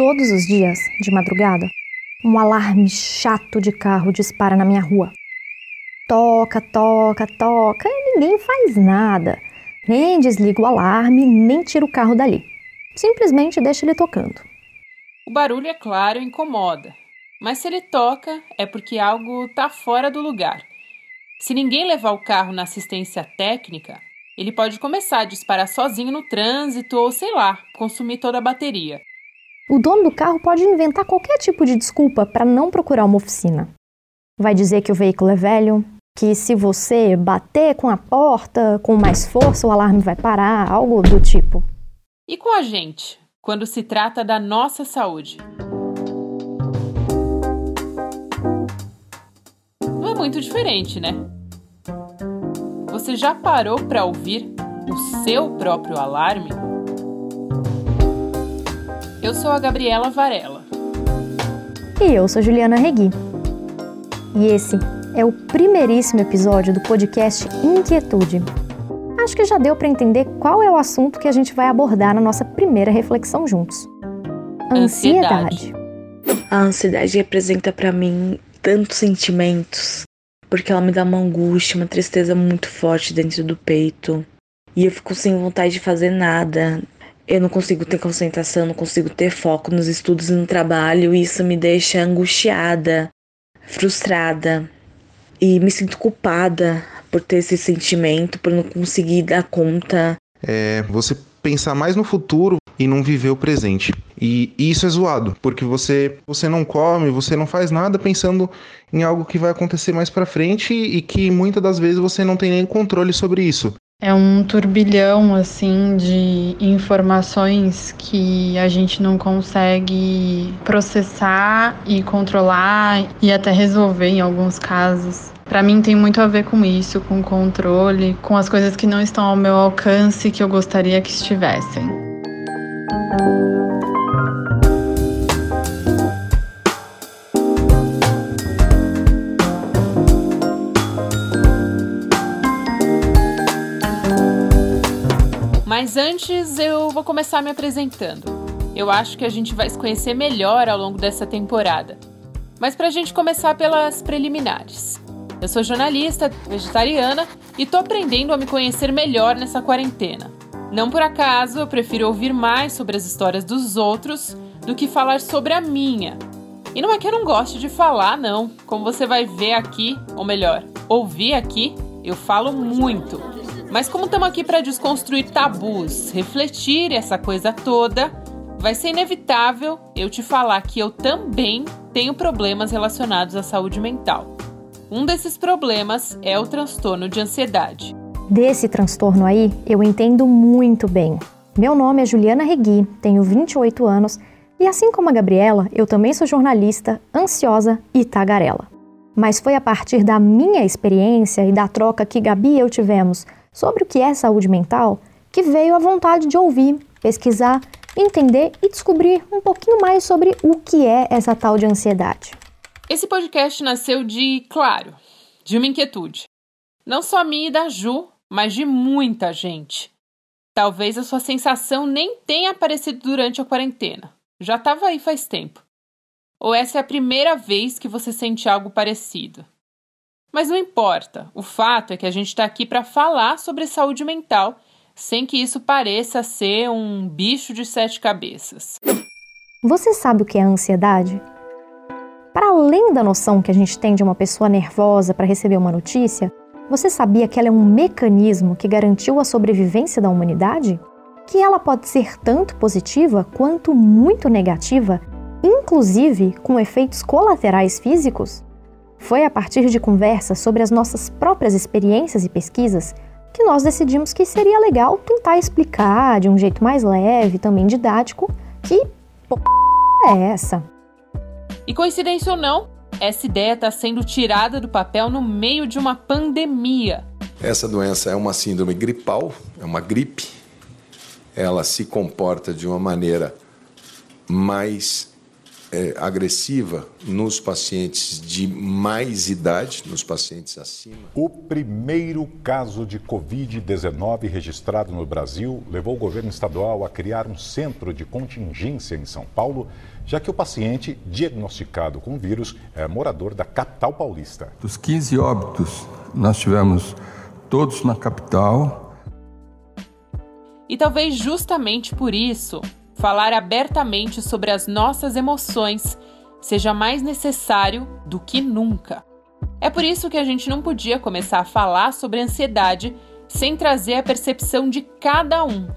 Todos os dias, de madrugada, um alarme chato de carro dispara na minha rua. Toca, toca, toca e ninguém faz nada. Nem desliga o alarme, nem tira o carro dali. Simplesmente deixa ele tocando. O barulho, é claro, incomoda. Mas se ele toca, é porque algo está fora do lugar. Se ninguém levar o carro na assistência técnica, ele pode começar a disparar sozinho no trânsito ou, sei lá, consumir toda a bateria. O dono do carro pode inventar qualquer tipo de desculpa para não procurar uma oficina. Vai dizer que o veículo é velho, que se você bater com a porta com mais força o alarme vai parar, algo do tipo. E com a gente, quando se trata da nossa saúde? Não é muito diferente, né? Você já parou para ouvir o seu próprio alarme? Eu sou a Gabriela Varela. E eu sou Juliana Regui. E esse é o primeiríssimo episódio do podcast Inquietude. Acho que já deu para entender qual é o assunto que a gente vai abordar na nossa primeira reflexão juntos. Ansiedade. A ansiedade representa para mim tantos sentimentos, porque ela me dá uma angústia, uma tristeza muito forte dentro do peito. E eu fico sem vontade de fazer nada, eu não consigo ter concentração, não consigo ter foco nos estudos e no trabalho, e isso me deixa angustiada, frustrada e me sinto culpada por ter esse sentimento, por não conseguir dar conta. É você pensar mais no futuro e não viver o presente. E isso é zoado, porque você você não come, você não faz nada pensando em algo que vai acontecer mais para frente e que muitas das vezes você não tem nem controle sobre isso. É um turbilhão assim de informações que a gente não consegue processar e controlar e até resolver em alguns casos. Para mim tem muito a ver com isso, com controle, com as coisas que não estão ao meu alcance que eu gostaria que estivessem. Mas antes eu vou começar me apresentando. Eu acho que a gente vai se conhecer melhor ao longo dessa temporada. Mas para a gente começar pelas preliminares. Eu sou jornalista, vegetariana e tô aprendendo a me conhecer melhor nessa quarentena. Não por acaso eu prefiro ouvir mais sobre as histórias dos outros do que falar sobre a minha. E não é que eu não goste de falar, não. Como você vai ver aqui, ou melhor, ouvir aqui, eu falo muito. Mas como estamos aqui para desconstruir tabus, refletir essa coisa toda, vai ser inevitável eu te falar que eu também tenho problemas relacionados à saúde mental. Um desses problemas é o transtorno de ansiedade. Desse transtorno aí, eu entendo muito bem. Meu nome é Juliana Regui, tenho 28 anos e, assim como a Gabriela, eu também sou jornalista, ansiosa e tagarela. Mas foi a partir da minha experiência e da troca que Gabi e eu tivemos sobre o que é saúde mental que veio a vontade de ouvir, pesquisar, entender e descobrir um pouquinho mais sobre o que é essa tal de ansiedade. Esse podcast nasceu de, claro, de uma inquietude. Não só minha e da Ju, mas de muita gente. Talvez a sua sensação nem tenha aparecido durante a quarentena. Já estava aí faz tempo. Ou essa é a primeira vez que você sente algo parecido. Mas não importa, o fato é que a gente está aqui para falar sobre saúde mental, sem que isso pareça ser um bicho de sete cabeças. Você sabe o que é ansiedade? Para além da noção que a gente tem de uma pessoa nervosa para receber uma notícia, você sabia que ela é um mecanismo que garantiu a sobrevivência da humanidade? Que ela pode ser tanto positiva quanto muito negativa, inclusive com efeitos colaterais físicos? Foi a partir de conversas sobre as nossas próprias experiências e pesquisas que nós decidimos que seria legal tentar explicar de um jeito mais leve, também didático, que p é essa. E coincidência ou não, essa ideia está sendo tirada do papel no meio de uma pandemia. Essa doença é uma síndrome gripal, é uma gripe. Ela se comporta de uma maneira mais é, agressiva nos pacientes de mais idade, nos pacientes acima. O primeiro caso de Covid-19 registrado no Brasil levou o governo estadual a criar um centro de contingência em São Paulo, já que o paciente diagnosticado com o vírus é morador da capital paulista. Dos 15 óbitos, nós tivemos todos na capital. E talvez justamente por isso falar abertamente sobre as nossas emoções seja mais necessário do que nunca. É por isso que a gente não podia começar a falar sobre ansiedade sem trazer a percepção de cada um,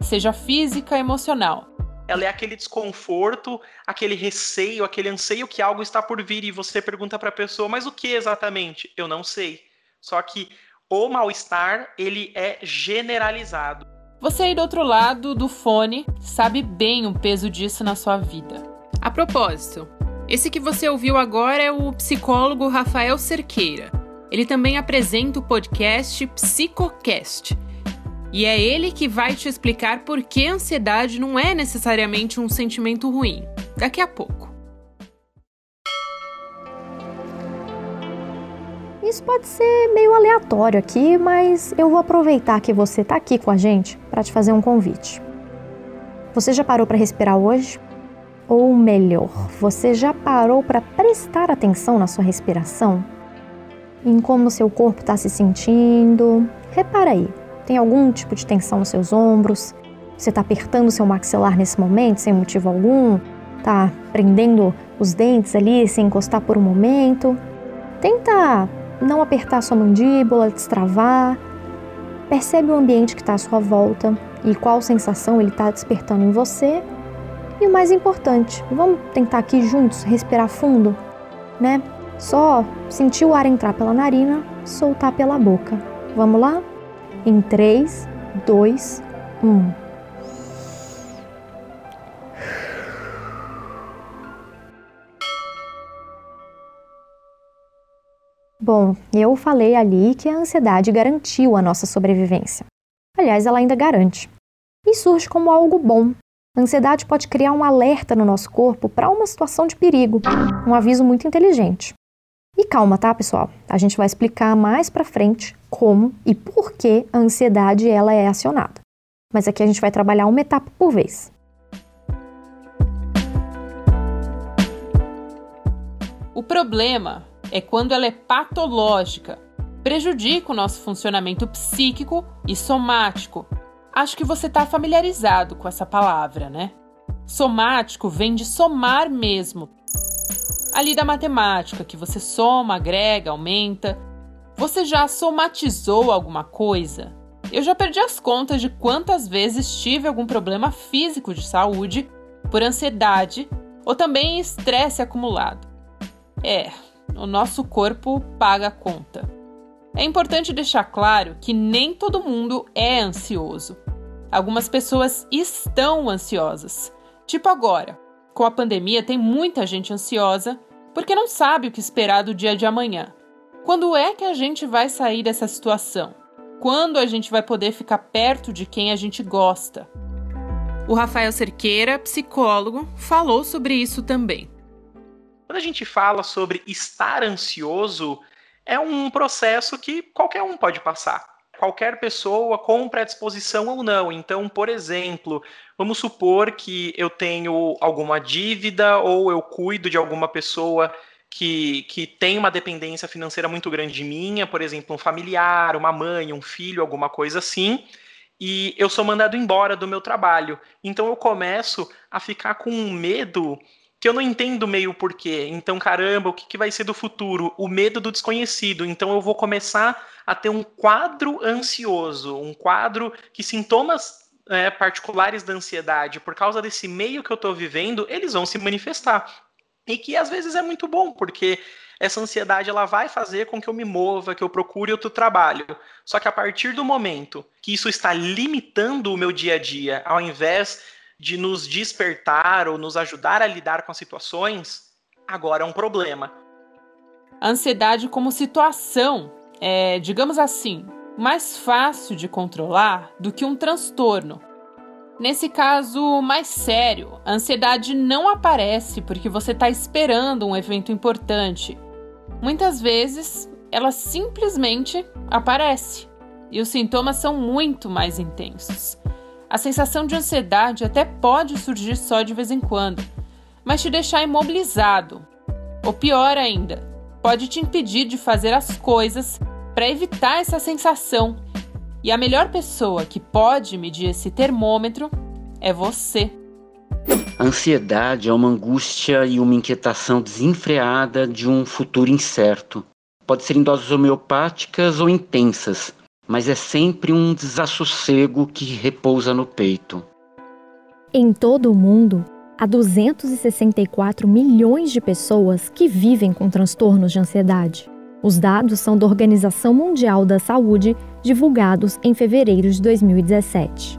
seja física, emocional. Ela é aquele desconforto, aquele receio, aquele anseio que algo está por vir e você pergunta para a pessoa, mas o que exatamente? Eu não sei. Só que o mal-estar, ele é generalizado. Você aí do outro lado do fone sabe bem o peso disso na sua vida. A propósito, esse que você ouviu agora é o psicólogo Rafael Cerqueira. Ele também apresenta o podcast Psicocast. E é ele que vai te explicar por que a ansiedade não é necessariamente um sentimento ruim. Daqui a pouco. Isso pode ser meio aleatório aqui, mas eu vou aproveitar que você está aqui com a gente para te fazer um convite. Você já parou para respirar hoje? Ou melhor, você já parou para prestar atenção na sua respiração? Em como seu corpo está se sentindo? Repara aí, tem algum tipo de tensão nos seus ombros? Você está apertando seu maxilar nesse momento sem motivo algum? Está prendendo os dentes ali sem encostar por um momento? Tenta não apertar sua mandíbula, destravar. Percebe o ambiente que está à sua volta e qual sensação ele está despertando em você. E o mais importante, vamos tentar aqui juntos respirar fundo, né? Só sentir o ar entrar pela narina, soltar pela boca. Vamos lá? Em 3, 2, 1. Bom, eu falei ali que a ansiedade garantiu a nossa sobrevivência. Aliás, ela ainda garante. E surge como algo bom. A ansiedade pode criar um alerta no nosso corpo para uma situação de perigo, um aviso muito inteligente. E calma, tá, pessoal? A gente vai explicar mais para frente como e por que a ansiedade ela é acionada. Mas aqui a gente vai trabalhar uma etapa por vez. O problema é quando ela é patológica, prejudica o nosso funcionamento psíquico e somático. Acho que você está familiarizado com essa palavra, né? Somático vem de somar mesmo. Ali da matemática, que você soma, agrega, aumenta. Você já somatizou alguma coisa? Eu já perdi as contas de quantas vezes tive algum problema físico de saúde por ansiedade ou também estresse acumulado. É, o nosso corpo paga a conta. É importante deixar claro que nem todo mundo é ansioso. Algumas pessoas estão ansiosas. Tipo agora, com a pandemia, tem muita gente ansiosa porque não sabe o que esperar do dia de amanhã. Quando é que a gente vai sair dessa situação? Quando a gente vai poder ficar perto de quem a gente gosta? O Rafael Cerqueira, psicólogo, falou sobre isso também. Quando a gente fala sobre estar ansioso, é um processo que qualquer um pode passar. Qualquer pessoa com predisposição ou não. Então, por exemplo, vamos supor que eu tenho alguma dívida ou eu cuido de alguma pessoa que, que tem uma dependência financeira muito grande de minha, por exemplo, um familiar, uma mãe, um filho, alguma coisa assim, e eu sou mandado embora do meu trabalho. Então eu começo a ficar com medo que eu não entendo meio porquê. Então, caramba, o que, que vai ser do futuro? O medo do desconhecido. Então, eu vou começar a ter um quadro ansioso, um quadro que sintomas é, particulares da ansiedade, por causa desse meio que eu estou vivendo, eles vão se manifestar. E que às vezes é muito bom, porque essa ansiedade ela vai fazer com que eu me mova, que eu procure outro trabalho. Só que a partir do momento que isso está limitando o meu dia a dia, ao invés de nos despertar ou nos ajudar a lidar com as situações, agora é um problema. A ansiedade como situação é, digamos assim, mais fácil de controlar do que um transtorno. Nesse caso mais sério, a ansiedade não aparece porque você está esperando um evento importante. Muitas vezes, ela simplesmente aparece e os sintomas são muito mais intensos. A sensação de ansiedade até pode surgir só de vez em quando, mas te deixar imobilizado. Ou pior ainda, pode te impedir de fazer as coisas para evitar essa sensação. E a melhor pessoa que pode medir esse termômetro é você. A ansiedade é uma angústia e uma inquietação desenfreada de um futuro incerto. Pode ser em doses homeopáticas ou intensas, mas é sempre um desassossego que repousa no peito. Em todo o mundo, há 264 milhões de pessoas que vivem com transtornos de ansiedade. Os dados são da Organização Mundial da Saúde, divulgados em fevereiro de 2017.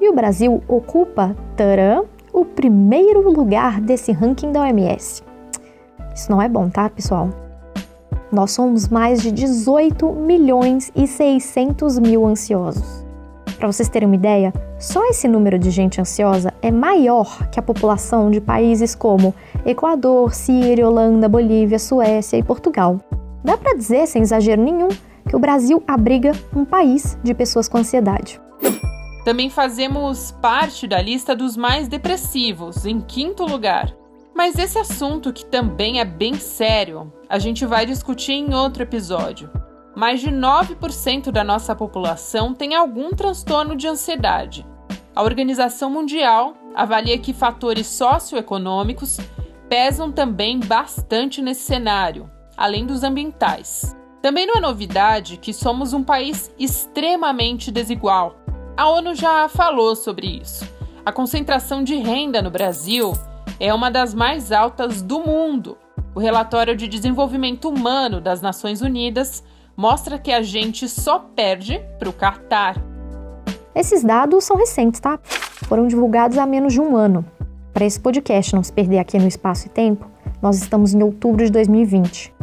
E o Brasil ocupa, tarã, o primeiro lugar desse ranking da OMS. Isso não é bom, tá, pessoal? Nós somos mais de 18 milhões e 600 mil ansiosos. Para vocês terem uma ideia, só esse número de gente ansiosa é maior que a população de países como Equador, Síria, Holanda, Bolívia, Suécia e Portugal. Dá para dizer, sem exagero nenhum, que o Brasil abriga um país de pessoas com ansiedade. Também fazemos parte da lista dos mais depressivos, em quinto lugar. Mas esse assunto, que também é bem sério, a gente vai discutir em outro episódio. Mais de 9% da nossa população tem algum transtorno de ansiedade. A Organização Mundial avalia que fatores socioeconômicos pesam também bastante nesse cenário, além dos ambientais. Também não é novidade que somos um país extremamente desigual. A ONU já falou sobre isso. A concentração de renda no Brasil é uma das mais altas do mundo. O relatório de desenvolvimento humano das Nações Unidas mostra que a gente só perde para o Catar. Esses dados são recentes, tá? Foram divulgados há menos de um ano. Para esse podcast não se perder aqui no espaço e tempo, nós estamos em outubro de 2020.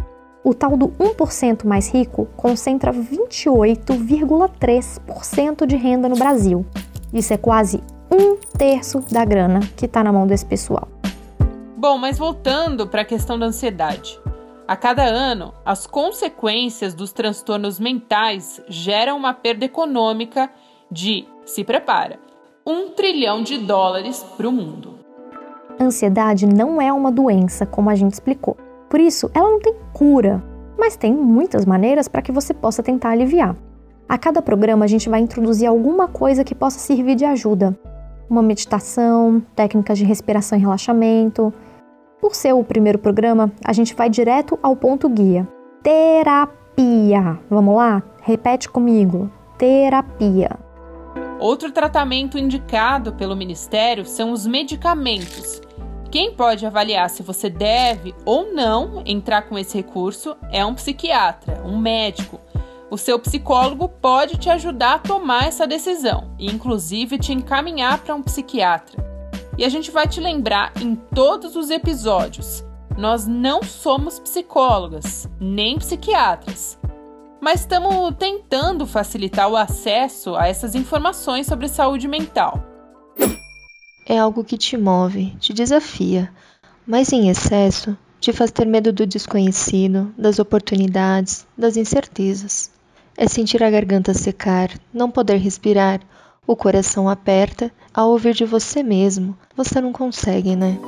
O tal do 1% mais rico concentra 28,3% de renda no Brasil. Isso é quase um terço da grana que está na mão desse pessoal. Bom, mas voltando para a questão da ansiedade. A cada ano, as consequências dos transtornos mentais geram uma perda econômica de, se prepara, um trilhão de dólares para o mundo. Ansiedade não é uma doença, como a gente explicou. Por isso, ela não tem cura, mas tem muitas maneiras para que você possa tentar aliviar. A cada programa, a gente vai introduzir alguma coisa que possa servir de ajuda. Uma meditação, técnicas de respiração e relaxamento, por ser o primeiro programa, a gente vai direto ao ponto guia. Terapia. Vamos lá? Repete comigo. Terapia. Outro tratamento indicado pelo Ministério são os medicamentos. Quem pode avaliar se você deve ou não entrar com esse recurso é um psiquiatra, um médico. O seu psicólogo pode te ajudar a tomar essa decisão e, inclusive, te encaminhar para um psiquiatra. E a gente vai te lembrar em todos os episódios: nós não somos psicólogas, nem psiquiatras. Mas estamos tentando facilitar o acesso a essas informações sobre saúde mental. É algo que te move, te desafia, mas em excesso te faz ter medo do desconhecido, das oportunidades, das incertezas. É sentir a garganta secar, não poder respirar, o coração aperta ao ouvir de você mesmo. Você não consegue, né?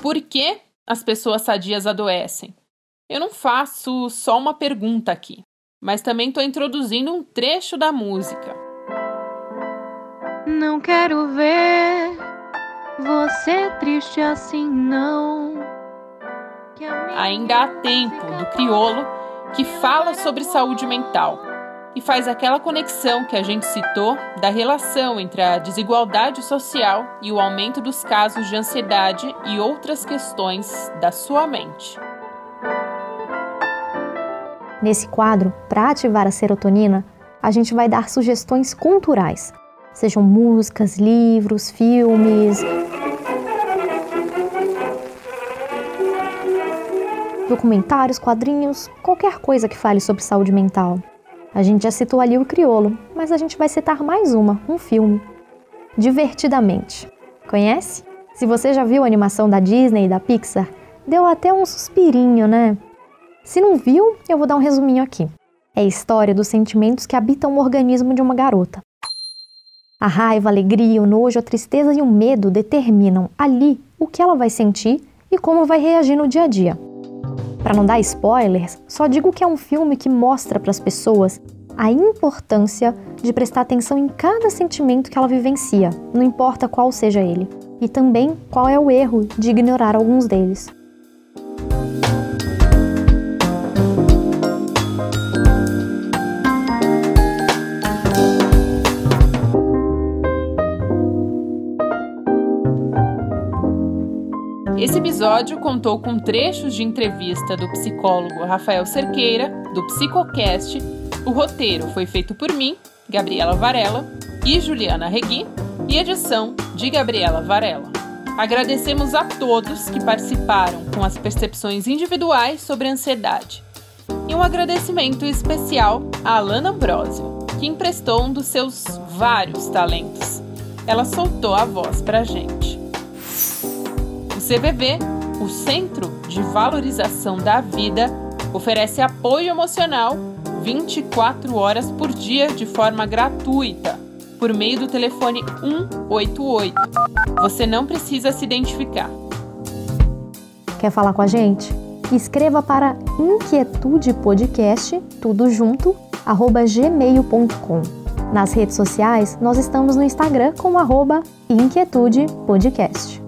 Por que as pessoas sadias adoecem? Eu não faço só uma pergunta aqui, mas também estou introduzindo um trecho da música. Não quero ver você triste assim, não ainda há tempo do criolo que fala sobre saúde mental e faz aquela conexão que a gente citou da relação entre a desigualdade social e o aumento dos casos de ansiedade e outras questões da sua mente. Nesse quadro, para ativar a serotonina, a gente vai dar sugestões culturais, sejam músicas, livros, filmes, documentários, quadrinhos, qualquer coisa que fale sobre saúde mental. A gente já citou ali o Criolo, mas a gente vai citar mais uma, um filme. Divertidamente. Conhece? Se você já viu a animação da Disney e da Pixar, deu até um suspirinho, né? Se não viu, eu vou dar um resuminho aqui. É a história dos sentimentos que habitam o organismo de uma garota. A raiva, a alegria, o nojo, a tristeza e o medo determinam ali o que ela vai sentir e como vai reagir no dia a dia. Para não dar spoilers, só digo que é um filme que mostra para as pessoas a importância de prestar atenção em cada sentimento que ela vivencia, não importa qual seja ele, e também qual é o erro de ignorar alguns deles. Episódio contou com trechos de entrevista do psicólogo Rafael Cerqueira, do Psicocast. O roteiro foi feito por mim, Gabriela Varela, e Juliana Regui, e edição de Gabriela Varela. Agradecemos a todos que participaram com as percepções individuais sobre ansiedade. E um agradecimento especial a Alana Ambrosio, que emprestou um dos seus vários talentos. Ela soltou a voz pra gente. CVV, o Centro de Valorização da Vida, oferece apoio emocional 24 horas por dia de forma gratuita, por meio do telefone 188. Você não precisa se identificar. Quer falar com a gente? Escreva para Inquietude Podcast, tudo junto, arroba gmail.com. Nas redes sociais, nós estamos no Instagram com arroba Inquietude Podcast.